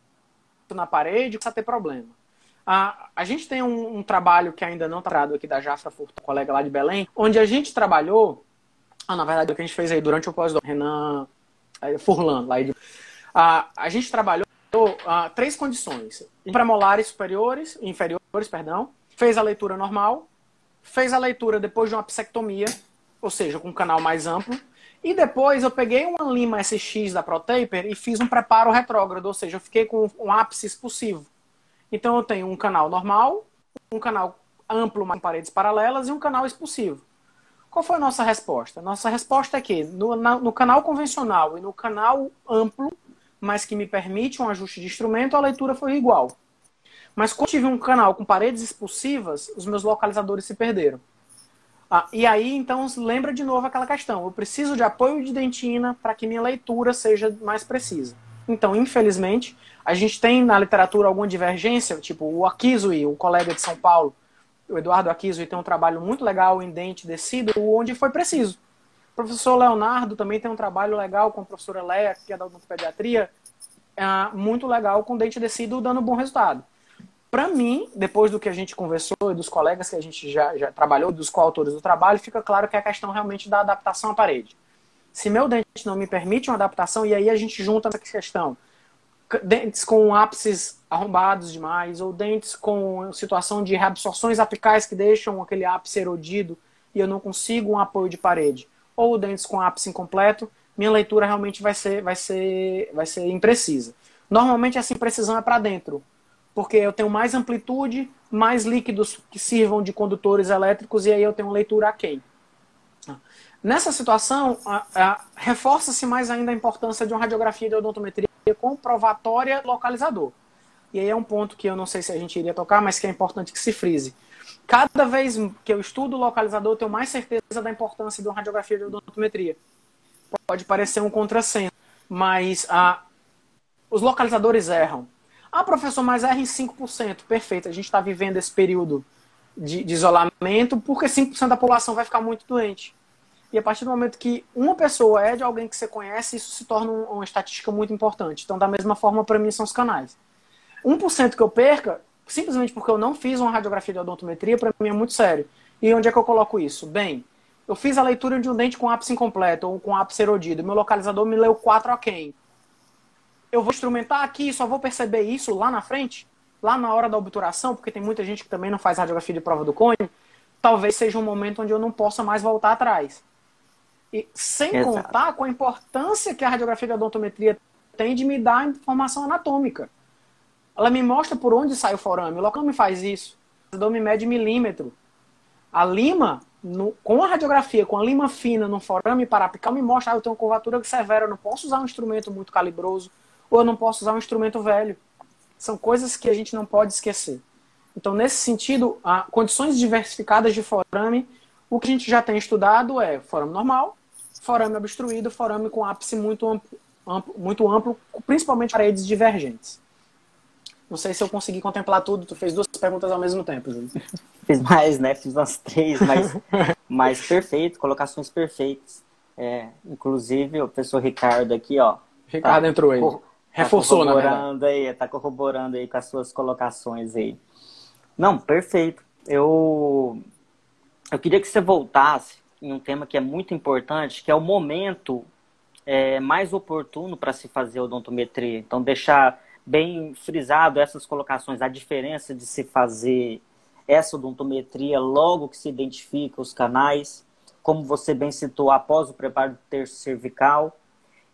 na parede, começa a ter problema. A, a gente tem um, um trabalho que ainda não está aqui da Jafra Furto, colega lá de Belém, onde a gente trabalhou, ah, na verdade, o que a gente fez aí durante o pós do Renan é, Furlan, lá de, a, a gente trabalhou a, três condições: premolares superiores, inferiores, perdão, fez a leitura normal, fez a leitura depois de uma psectomia, ou seja, com um canal mais amplo, e depois eu peguei uma lima SX da ProTaper e fiz um preparo retrógrado, ou seja, eu fiquei com um ápice expulsivo. Então eu tenho um canal normal, um canal amplo com paredes paralelas e um canal expulsivo. Qual foi a nossa resposta? Nossa resposta é que no, na, no canal convencional e no canal amplo, mas que me permite um ajuste de instrumento, a leitura foi igual. Mas quando tive um canal com paredes expulsivas, os meus localizadores se perderam. Ah, e aí, então, lembra de novo aquela questão. Eu preciso de apoio de dentina para que minha leitura seja mais precisa. Então, infelizmente, a gente tem na literatura alguma divergência, tipo o Akizui, o colega de São Paulo, o Eduardo Akizui tem um trabalho muito legal em dente descido, onde foi preciso. O professor Leonardo também tem um trabalho legal com a professora Leia, que é da odontopediatria, é, muito legal com dente descido, dando bom resultado. Para mim, depois do que a gente conversou e dos colegas que a gente já, já trabalhou, dos coautores do trabalho, fica claro que é a questão realmente da adaptação à parede. Se meu dente não me permite uma adaptação, e aí a gente junta essa questão, dentes com ápices arrombados demais, ou dentes com situação de reabsorções apicais que deixam aquele ápice erodido e eu não consigo um apoio de parede, ou dentes com ápice incompleto, minha leitura realmente vai ser, vai ser, vai ser imprecisa. Normalmente essa imprecisão é para dentro, porque eu tenho mais amplitude, mais líquidos que sirvam de condutores elétricos e aí eu tenho leitura aquém. Nessa situação, reforça-se mais ainda a importância de uma radiografia de odontometria comprovatória localizador. E aí é um ponto que eu não sei se a gente iria tocar, mas que é importante que se frise. Cada vez que eu estudo localizador, eu tenho mais certeza da importância de uma radiografia de odontometria. Pode parecer um contrassenso, mas a, os localizadores erram. Ah, professor, mas erra em 5%. Perfeito, a gente está vivendo esse período de, de isolamento porque 5% da população vai ficar muito doente. E a partir do momento que uma pessoa é de alguém que você conhece, isso se torna uma estatística muito importante. Então, da mesma forma, para mim, são os canais. 1% que eu perca, simplesmente porque eu não fiz uma radiografia de odontometria, para mim é muito sério. E onde é que eu coloco isso? Bem, eu fiz a leitura de um dente com ápice incompleto ou com ápice erodido. Meu localizador me leu 4 a quem? Eu vou instrumentar aqui e só vou perceber isso lá na frente? Lá na hora da obturação, porque tem muita gente que também não faz radiografia de prova do cone. Talvez seja um momento onde eu não possa mais voltar atrás. E sem Exato. contar com a importância que a radiografia de odontometria tem de me dar informação anatômica. Ela me mostra por onde sai o forame. O local me faz isso. O me mede milímetro. A lima, no, com a radiografia, com a lima fina no forame parapical, me mostra, ah, eu tenho curvatura severa, eu não posso usar um instrumento muito calibroso, ou eu não posso usar um instrumento velho. São coisas que a gente não pode esquecer. Então, nesse sentido, condições diversificadas de forame, o que a gente já tem estudado é forame normal, forame obstruído, forame com ápice muito amplo, amplo, muito amplo, principalmente paredes divergentes. Não sei se eu consegui contemplar tudo. Tu fez duas perguntas ao mesmo tempo, Júlio. Fiz mais, né? Fiz umas três, mas, mas perfeito, colocações perfeitas. É, inclusive, o professor Ricardo aqui, ó. Ricardo tá, entrou aí. Tá Reforçou, tá corroborando aí, tá corroborando aí com as suas colocações aí. Não, perfeito. Eu, eu queria que você voltasse em um tema que é muito importante, que é o momento é, mais oportuno para se fazer odontometria. Então, deixar bem frisado essas colocações, a diferença de se fazer essa odontometria logo que se identifica os canais, como você bem citou, após o preparo do terço cervical,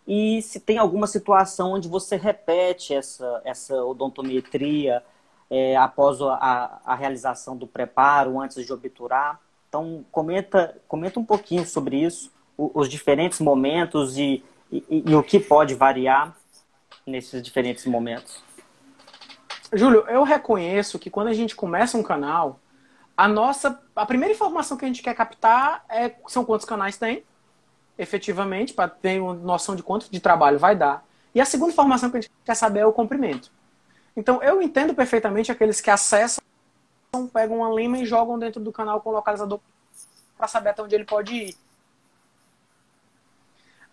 e se tem alguma situação onde você repete essa, essa odontometria é, após a, a realização do preparo, antes de obturar. Então, comenta, comenta um pouquinho sobre isso, os diferentes momentos e, e, e o que pode variar nesses diferentes momentos. Júlio, eu reconheço que quando a gente começa um canal, a nossa. A primeira informação que a gente quer captar é, são quantos canais tem, efetivamente, para ter uma noção de quanto de trabalho vai dar. E a segunda informação que a gente quer saber é o comprimento. Então, eu entendo perfeitamente aqueles que acessam, pegam uma lima e jogam dentro do canal com o localizador para saber até onde ele pode ir.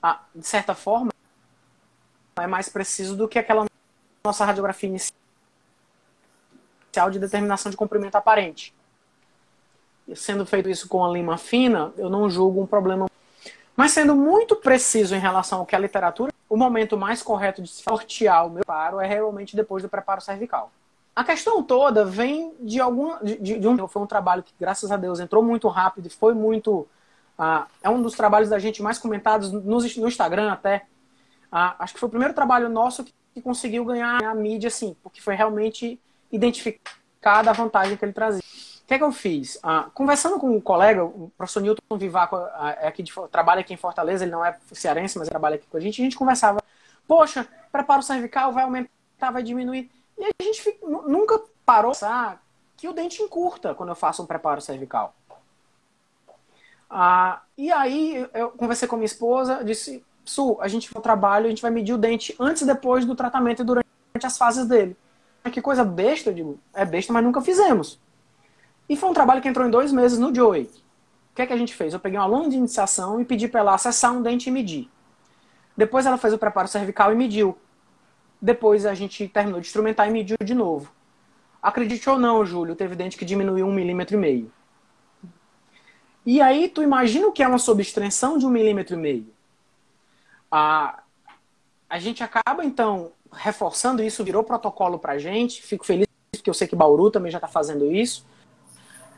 Ah, de certa forma, é mais preciso do que aquela nossa radiografia inicial de determinação de comprimento aparente. E sendo feito isso com a lima fina, eu não julgo um problema. Mas sendo muito preciso em relação ao que a literatura, o momento mais correto de sortear o meu preparo é realmente depois do preparo cervical. A questão toda vem de algum. De, de um, foi um trabalho que, graças a Deus, entrou muito rápido e foi muito. Uh, é um dos trabalhos da gente mais comentados no, no Instagram até. Uh, acho que foi o primeiro trabalho nosso que, que conseguiu ganhar a mídia, assim, porque foi realmente identificada a vantagem que ele trazia. O que é que eu fiz? Ah, conversando com um colega, o professor Newton Vivaco, ah, é aqui de, trabalha aqui em Fortaleza, ele não é cearense, mas trabalha aqui com a gente, a gente conversava, poxa, preparo cervical vai aumentar, vai diminuir. E a gente fica, nunca parou pensar que o dente encurta quando eu faço um preparo cervical. Ah, e aí eu conversei com minha esposa, disse, Su, a gente vai ao trabalho, a gente vai medir o dente antes e depois do tratamento e durante as fases dele. Que coisa besta, eu. É besta, mas nunca fizemos. E foi um trabalho que entrou em dois meses no Joey. O que é que a gente fez? Eu peguei uma aluna de iniciação e pedi para ela acessar um dente e medir. Depois ela fez o preparo cervical e mediu. Depois a gente terminou de instrumentar e mediu de novo. Acredite ou não, Júlio, teve dente que diminuiu um milímetro e meio. E aí tu imagina o que é uma subextensão de um milímetro e meio. A, a gente acaba, então, reforçando isso, virou protocolo pra gente. Fico feliz porque eu sei que Bauru também já está fazendo isso.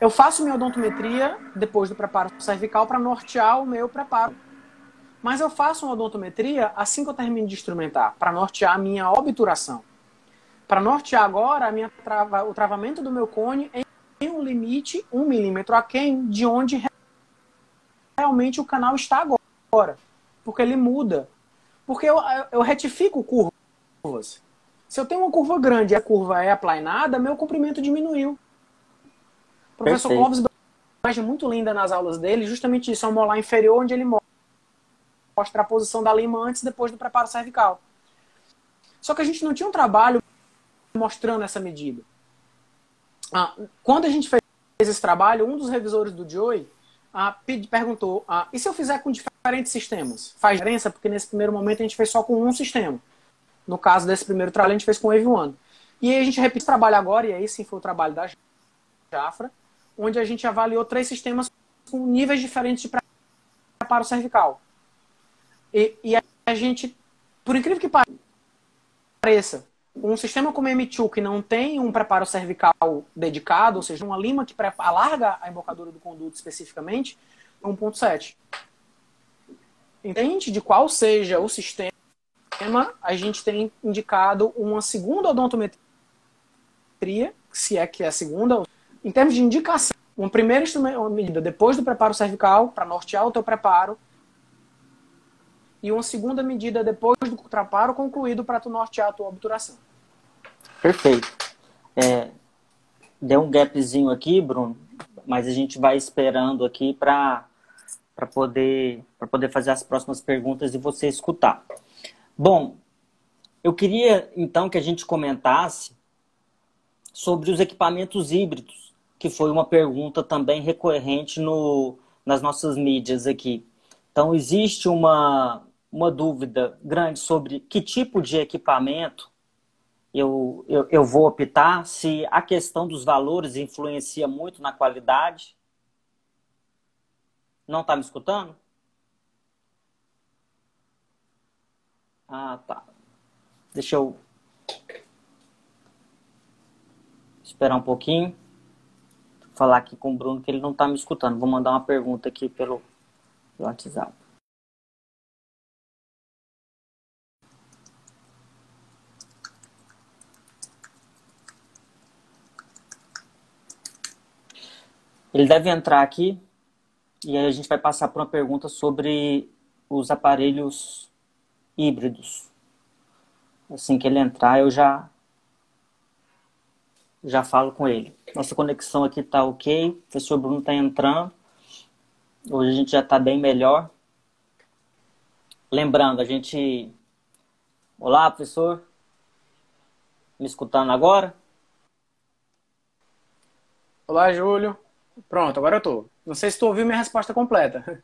Eu faço minha odontometria depois do preparo cervical para nortear o meu preparo. Mas eu faço uma odontometria assim que eu termino de instrumentar, para nortear a minha obturação. Para nortear agora a minha trava, o travamento do meu cone em um limite um milímetro aquém de onde realmente o canal está agora. Porque ele muda. Porque eu, eu retifico curvas. Se eu tenho uma curva grande e a curva é aplanada, meu comprimento diminuiu. O professor Perfeito. Clóvis uma imagem muito linda nas aulas dele, justamente isso, é um molar inferior onde ele mostra a posição da lima antes e depois do preparo cervical. Só que a gente não tinha um trabalho mostrando essa medida. Ah, quando a gente fez esse trabalho, um dos revisores do Joy ah, perguntou: ah, e se eu fizer com diferentes sistemas? Faz diferença? Porque nesse primeiro momento a gente fez só com um sistema. No caso desse primeiro trabalho, a gente fez com o Wave One. E aí a gente repetiu o trabalho agora, e aí sim foi o trabalho da Jafra, onde a gente avaliou três sistemas com níveis diferentes de preparo cervical. E, e a gente, por incrível que pareça, um sistema como M2 que não tem um preparo cervical dedicado, ou seja, uma lima que alarga a embocadura do conduto especificamente, é 1.7. Independente de qual seja o sistema, a gente tem indicado uma segunda odontometria, se é que é a segunda, em termos de indicação. Uma primeira medida depois do preparo cervical, para nortear o teu preparo, e uma segunda medida depois do preparo concluído para tu nortear a tua obturação. Perfeito. É, deu um gapzinho aqui, Bruno, mas a gente vai esperando aqui para poder, poder fazer as próximas perguntas e você escutar. Bom, eu queria então que a gente comentasse sobre os equipamentos híbridos, que foi uma pergunta também recorrente no, nas nossas mídias aqui. Então, existe uma, uma dúvida grande sobre que tipo de equipamento eu, eu, eu vou optar, se a questão dos valores influencia muito na qualidade. Não está me escutando? Ah, tá. Deixa eu esperar um pouquinho. Vou falar aqui com o Bruno que ele não está me escutando. Vou mandar uma pergunta aqui pelo, pelo WhatsApp. Ele deve entrar aqui e aí a gente vai passar por uma pergunta sobre os aparelhos híbridos. Assim que ele entrar, eu já já falo com ele. Nossa conexão aqui está ok, o professor Bruno está entrando. Hoje a gente já está bem melhor. Lembrando, a gente. Olá, professor. Me escutando agora? Olá, Júlio. Pronto, agora eu tô. Não sei se tu ouviu minha resposta completa.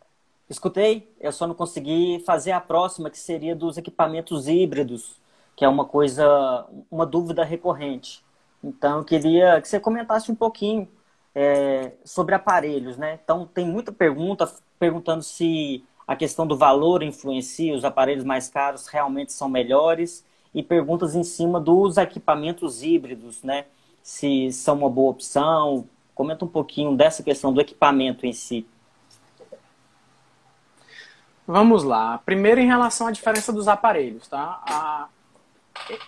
Escutei, eu só não consegui fazer a próxima, que seria dos equipamentos híbridos, que é uma coisa, uma dúvida recorrente. Então, eu queria que você comentasse um pouquinho é, sobre aparelhos, né? Então, tem muita pergunta perguntando se a questão do valor influencia, os aparelhos mais caros realmente são melhores, e perguntas em cima dos equipamentos híbridos, né? Se são uma boa opção, Comenta um pouquinho dessa questão do equipamento em si. Vamos lá. Primeiro, em relação à diferença dos aparelhos, tá? A...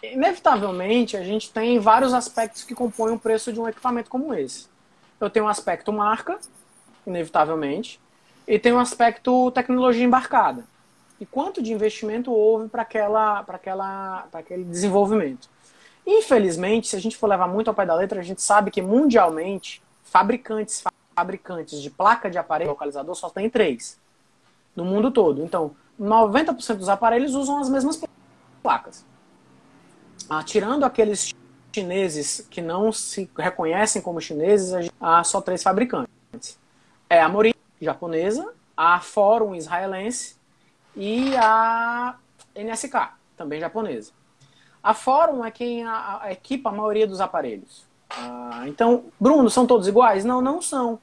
Inevitavelmente, a gente tem vários aspectos que compõem o preço de um equipamento como esse. Eu tenho um aspecto marca, inevitavelmente, e tem um aspecto tecnologia embarcada. E quanto de investimento houve para aquela, aquela, aquele desenvolvimento? Infelizmente, se a gente for levar muito ao pé da letra, a gente sabe que mundialmente fabricantes fabricantes de placa de aparelho localizador só tem três no mundo todo. Então, 90% dos aparelhos usam as mesmas placas. Ah, tirando aqueles chineses que não se reconhecem como chineses, há só três fabricantes. É a Mori, japonesa, a Forum israelense e a NSK, também japonesa. A Forum é quem equipa a maioria dos aparelhos. Ah, então, Bruno, são todos iguais? Não, não são.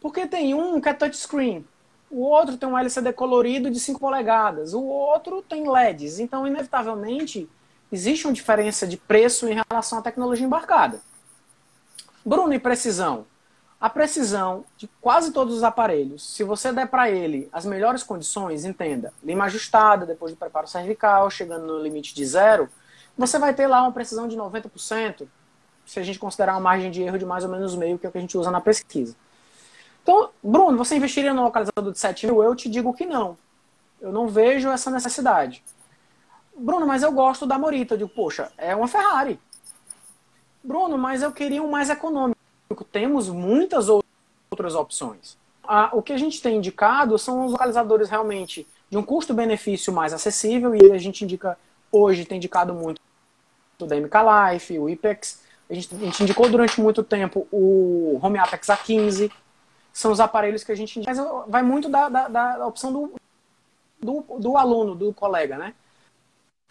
Porque tem um que é touchscreen, o outro tem um LCD colorido de 5 polegadas, o outro tem LEDs. Então, inevitavelmente, existe uma diferença de preço em relação à tecnologia embarcada. Bruno, e precisão? A precisão de quase todos os aparelhos, se você der para ele as melhores condições, entenda, lima ajustada, depois do preparo cervical, chegando no limite de zero, você vai ter lá uma precisão de 90%, se a gente considerar uma margem de erro de mais ou menos meio, que é o que a gente usa na pesquisa. Então, Bruno, você investiria no localizador de 7 mil? Eu te digo que não. Eu não vejo essa necessidade. Bruno, mas eu gosto da Morita. Eu digo, poxa, é uma Ferrari. Bruno, mas eu queria um mais econômico. Temos muitas outras opções. O que a gente tem indicado são os localizadores realmente de um custo-benefício mais acessível e a gente indica hoje tem indicado muito da MK Life, o IPEX. A gente, a gente indicou durante muito tempo o Home Apex A15. São os aparelhos que a gente indica. Mas vai muito da, da, da opção do, do, do aluno, do colega, né?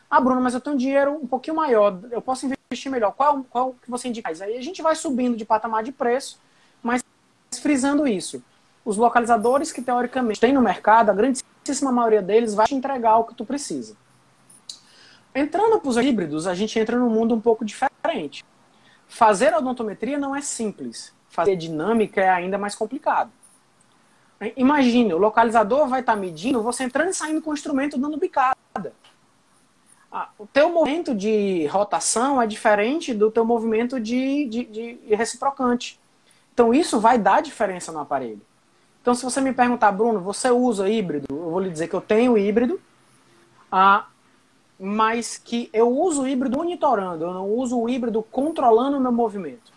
Ah, Bruno, mas eu tenho um dinheiro um pouquinho maior, eu posso investir melhor. Qual, qual que você indica? Aí a gente vai subindo de patamar de preço, mas frisando isso. Os localizadores que teoricamente tem no mercado, a grandíssima maioria deles vai te entregar o que tu precisa. Entrando para os híbridos, a gente entra num mundo um pouco diferente. Fazer odontometria não é simples. Fazer dinâmica é ainda mais complicado. Imagine, o localizador vai estar medindo você entrando e saindo com o instrumento dando bicada. Ah, o teu movimento de rotação é diferente do teu movimento de, de, de reciprocante. Então isso vai dar diferença no aparelho. Então se você me perguntar, Bruno, você usa híbrido? Eu vou lhe dizer que eu tenho híbrido, ah, mas que eu uso o híbrido monitorando, eu não uso o híbrido controlando o meu movimento.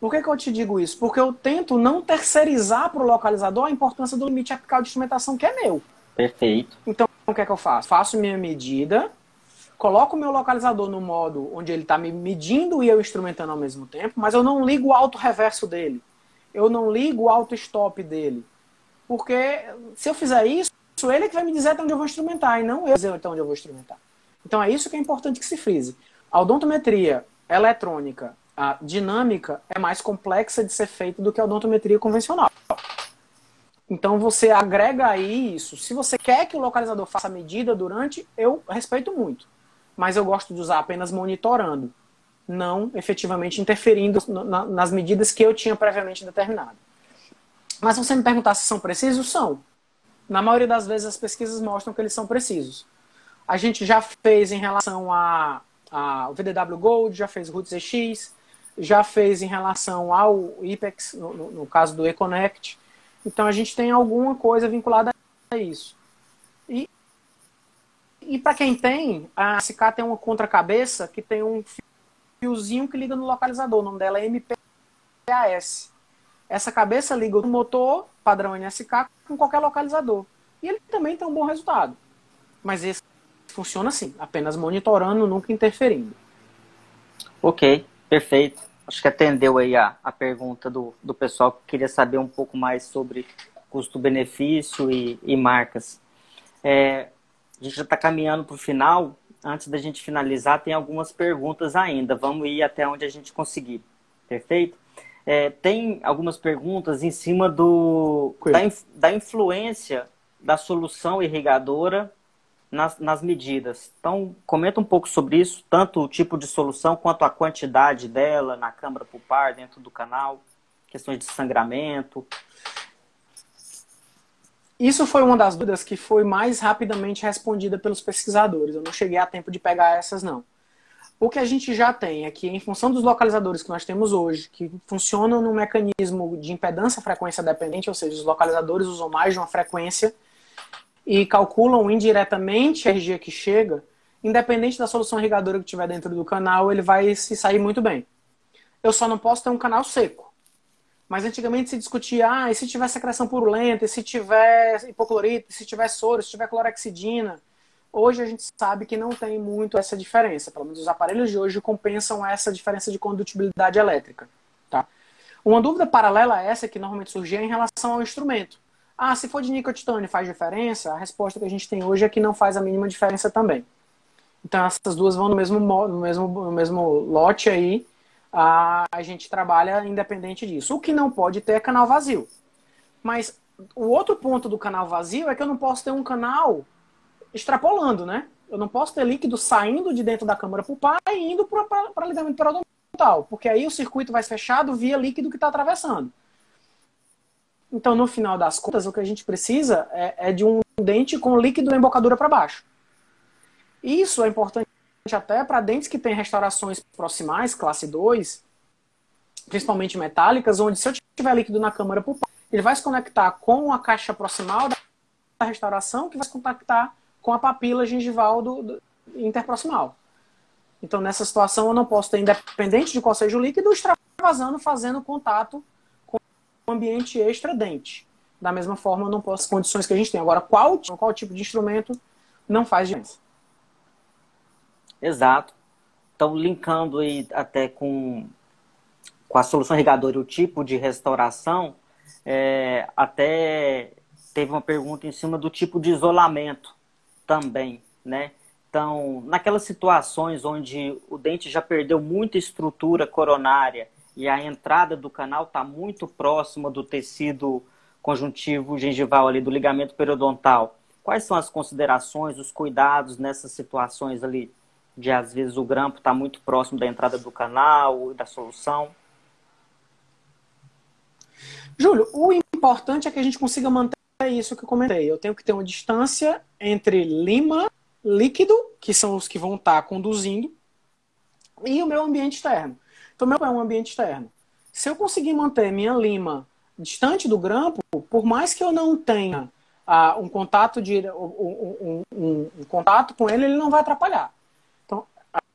Por que, que eu te digo isso? Porque eu tento não terceirizar para o localizador a importância do limite apical de instrumentação que é meu. Perfeito. Então, o que é que eu faço? Faço minha medida, coloco o meu localizador no modo onde ele está me medindo e eu instrumentando ao mesmo tempo, mas eu não ligo o auto-reverso dele. Eu não ligo o auto-stop dele. Porque se eu fizer isso, ele é que vai me dizer até onde eu vou instrumentar, e não eu dizer até onde eu vou instrumentar. Então é isso que é importante que se frise. A odontometria eletrônica, a dinâmica, é mais complexa de ser feita do que a odontometria convencional. Então você agrega aí isso. Se você quer que o localizador faça a medida durante, eu respeito muito. Mas eu gosto de usar apenas monitorando, não efetivamente interferindo nas medidas que eu tinha previamente determinado. Mas se você me perguntar se são precisos, são. Na maioria das vezes as pesquisas mostram que eles são precisos. A gente já fez em relação a, a VDW Gold, já fez Roots EX, já fez em relação ao IPEX, no, no, caso do eConnect. Então a gente tem alguma coisa vinculada a isso. E, e para quem tem, a SK tem uma contracabeça que tem um fiozinho que liga no localizador. O nome dela é MPAS. Essa cabeça liga o motor padrão NSK com qualquer localizador. E ele também tem um bom resultado. Mas esse funciona assim, apenas monitorando, nunca interferindo. Ok, perfeito acho que atendeu aí a, a pergunta do, do pessoal que queria saber um pouco mais sobre custo-benefício e, e, marcas. É, a gente já está caminhando para o final. Antes da gente finalizar, tem algumas perguntas ainda. Vamos ir até onde a gente conseguir. Perfeito? É, tem algumas perguntas em cima do, da, da influência da solução irrigadora nas, nas medidas. Então, comenta um pouco sobre isso, tanto o tipo de solução quanto a quantidade dela na câmara pulpar, dentro do canal, questões de sangramento. Isso foi uma das dúvidas que foi mais rapidamente respondida pelos pesquisadores. Eu não cheguei a tempo de pegar essas, não. O que a gente já tem é que, em função dos localizadores que nós temos hoje, que funcionam no mecanismo de impedância frequência dependente, ou seja, os localizadores usam mais de uma frequência, e calculam indiretamente a energia que chega, independente da solução irrigadora que tiver dentro do canal, ele vai se sair muito bem. Eu só não posso ter um canal seco. Mas antigamente se discutia, ah, e se tiver secreção purulenta, e se tiver hipoclorito, e se tiver soro, e se tiver clorexidina. Hoje a gente sabe que não tem muito essa diferença. Pelo menos os aparelhos de hoje compensam essa diferença de condutibilidade elétrica. Tá? Uma dúvida paralela a essa que normalmente surgia é em relação ao instrumento. Ah, se for de níquel titânio faz diferença? A resposta que a gente tem hoje é que não faz a mínima diferença também. Então essas duas vão no mesmo, no mesmo, no mesmo lote aí. A gente trabalha independente disso. O que não pode ter é canal vazio. Mas o outro ponto do canal vazio é que eu não posso ter um canal extrapolando, né? Eu não posso ter líquido saindo de dentro da câmara pulpar e indo para ligamento periodontal, porque aí o circuito vai fechado via líquido que está atravessando. Então, no final das contas, o que a gente precisa é, é de um dente com líquido na embocadura para baixo. Isso é importante até para dentes que têm restaurações proximais, classe 2, principalmente metálicas, onde se eu tiver líquido na câmara pulpar, ele vai se conectar com a caixa proximal da restauração, que vai se conectar com a papila gengival do, do interproximal. Então, nessa situação, eu não posso ter, independente de qual seja o líquido, extravasando, fazendo contato um ambiente extra-dente. Da mesma forma, não posso as condições que a gente tem. Agora, qual, qual tipo de instrumento não faz diferença. Exato. Então, linkando aí até com, com a solução irrigadora o tipo de restauração, é, até teve uma pergunta em cima do tipo de isolamento também, né? Então, naquelas situações onde o dente já perdeu muita estrutura coronária e a entrada do canal está muito próxima do tecido conjuntivo gengival ali, do ligamento periodontal, quais são as considerações, os cuidados nessas situações ali? De às vezes o grampo está muito próximo da entrada do canal, da solução? Júlio, o importante é que a gente consiga manter isso que eu comentei. Eu tenho que ter uma distância entre lima líquido, que são os que vão estar tá conduzindo, e o meu ambiente externo. Então, meu é um ambiente externo. Se eu conseguir manter minha lima distante do grampo, por mais que eu não tenha ah, um contato de um, um, um, um, contato com ele, ele não vai atrapalhar. Então,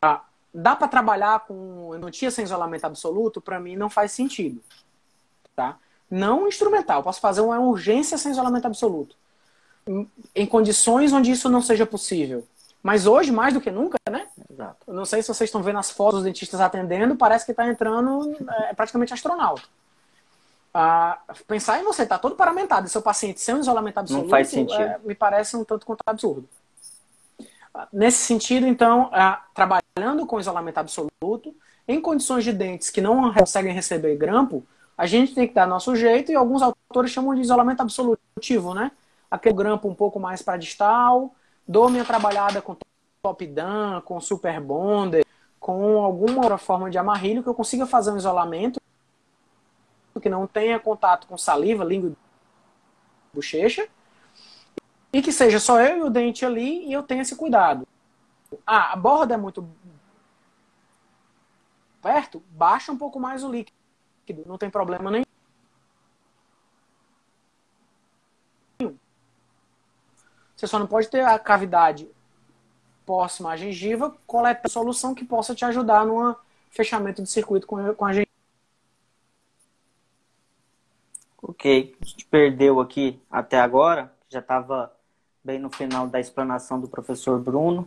ah, dá para trabalhar com endodontia sem isolamento absoluto? Para mim, não faz sentido. Tá? Não instrumental. posso fazer uma urgência sem isolamento absoluto em condições onde isso não seja possível. Mas hoje, mais do que nunca, né? Exato. Eu não sei se vocês estão vendo as fotos dos dentistas atendendo, parece que está entrando é, praticamente astronauta. Ah, pensar em você estar tá todo paramentado e seu paciente sem um isolamento absoluto não faz sentido. É, me parece um tanto quanto absurdo. Nesse sentido, então, ah, trabalhando com isolamento absoluto, em condições de dentes que não conseguem receber grampo, a gente tem que dar nosso jeito e alguns autores chamam de isolamento absolutivo, né? aquele grampo um pouco mais para distal, dou minha trabalhada com top down, com super bonder, com alguma outra forma de amarrilho que eu consiga fazer um isolamento que não tenha contato com saliva, língua e bochecha, e que seja só eu e o dente ali e eu tenha esse cuidado. Ah, a borda é muito perto, baixa um pouco mais o líquido, não tem problema nenhum. Você só não pode ter a cavidade próxima à gengiva, coletar solução que possa te ajudar no fechamento de circuito com a gengiva. Ok, a gente perdeu aqui até agora, já estava bem no final da explanação do professor Bruno.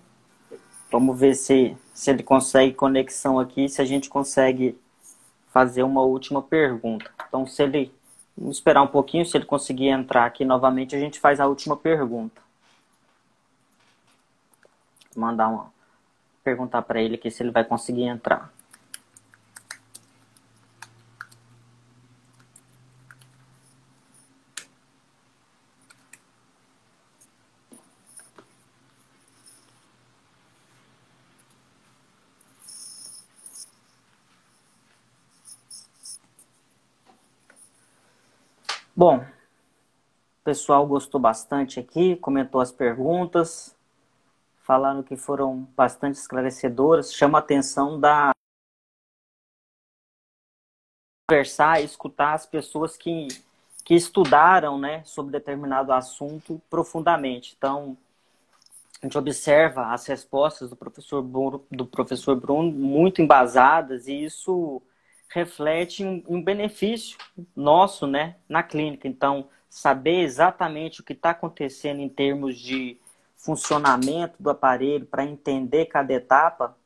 Vamos ver se, se ele consegue conexão aqui, se a gente consegue fazer uma última pergunta. Então, se ele. Vamos esperar um pouquinho, se ele conseguir entrar aqui novamente, a gente faz a última pergunta mandar uma perguntar para ele aqui se ele vai conseguir entrar. Bom, o pessoal gostou bastante aqui, comentou as perguntas falaram que foram bastante esclarecedoras. Chama a atenção da conversar, escutar as pessoas que, que estudaram né, sobre determinado assunto profundamente. Então, a gente observa as respostas do professor Bruno, do professor Bruno muito embasadas e isso reflete um, um benefício nosso né, na clínica. Então, saber exatamente o que está acontecendo em termos de funcionamento do aparelho, para entender cada etapa,